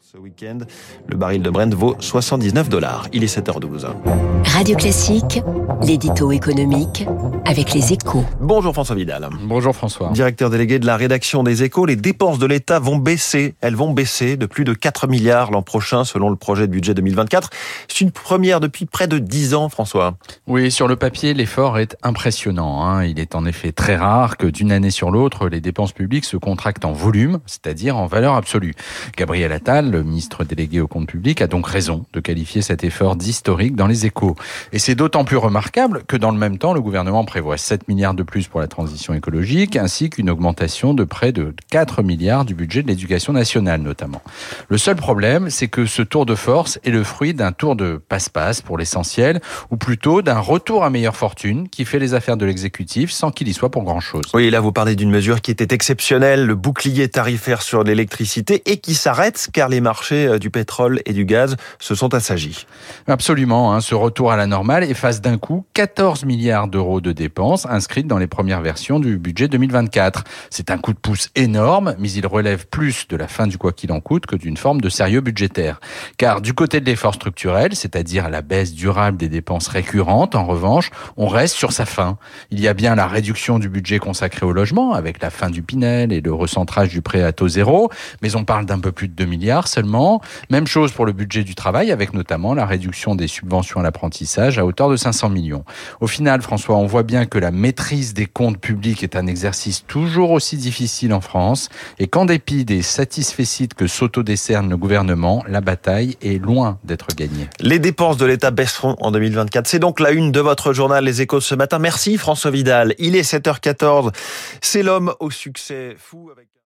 Ce week-end, le baril de Brent vaut 79 dollars. Il est 7h12. Radio Classique, l'édito économique avec les échos. Bonjour François Vidal. Bonjour François. Directeur délégué de la rédaction des échos, les dépenses de l'État vont baisser. Elles vont baisser de plus de 4 milliards l'an prochain selon le projet de budget 2024. C'est une première depuis près de 10 ans, François. Oui, sur le papier, l'effort est impressionnant. Hein. Il est en effet très rare que d'une année sur l'autre, les dépenses publiques se contractent en volume, c'est-à-dire en valeur absolue. Gabriel Attal, le ministre délégué au compte public, a donc raison de qualifier cet effort d'historique dans les échos. Et c'est d'autant plus remarquable que dans le même temps, le gouvernement prévoit 7 milliards de plus pour la transition écologique, ainsi qu'une augmentation de près de 4 milliards du budget de l'éducation nationale notamment. Le seul problème, c'est que ce tour de force est le fruit d'un tour de passe-passe pour l'essentiel, ou plutôt d'un retour à meilleure fortune qui fait les affaires de l'exécutif sans qu'il y soit pour grand-chose. Oui, là vous parlez d'une mesure qui était exceptionnelle, le bouclier tarifaire sur l'électricité, et qui s'arrête car les marchés euh, du pétrole et du gaz se sont assagis. Absolument, hein, ce retour à la normale efface d'un coup 14 milliards d'euros de dépenses inscrites dans les premières versions du budget 2024. C'est un coup de pouce énorme, mais il relève plus de la fin du quoi qu'il en coûte que d'une forme de sérieux budgétaire. Car du côté de l'effort structurel, c'est-à-dire la baisse durable des dépenses récurrentes, en revanche, on reste sur sa fin. Il y a bien la réduction du budget consacré au logement, avec la fin du Pinel et le recentrage du prêt à taux zéro, mais on parle d'un peu plus de 2 milliards seulement. Même chose pour le budget du travail, avec notamment la réduction des subventions à l'apprentissage à hauteur de 500 millions. Au final, François, on voit bien que la maîtrise des comptes publics est un exercice toujours aussi difficile en France, et qu'en dépit des satisfecit que s'autodécerne le gouvernement, la bataille est loin d'être gagnée. Les dépenses de l'État baisseront en 2024. C'est donc la une de votre journal Les Échos ce matin. Merci François Vidal. Il est 7h14. C'est l'homme au succès fou avec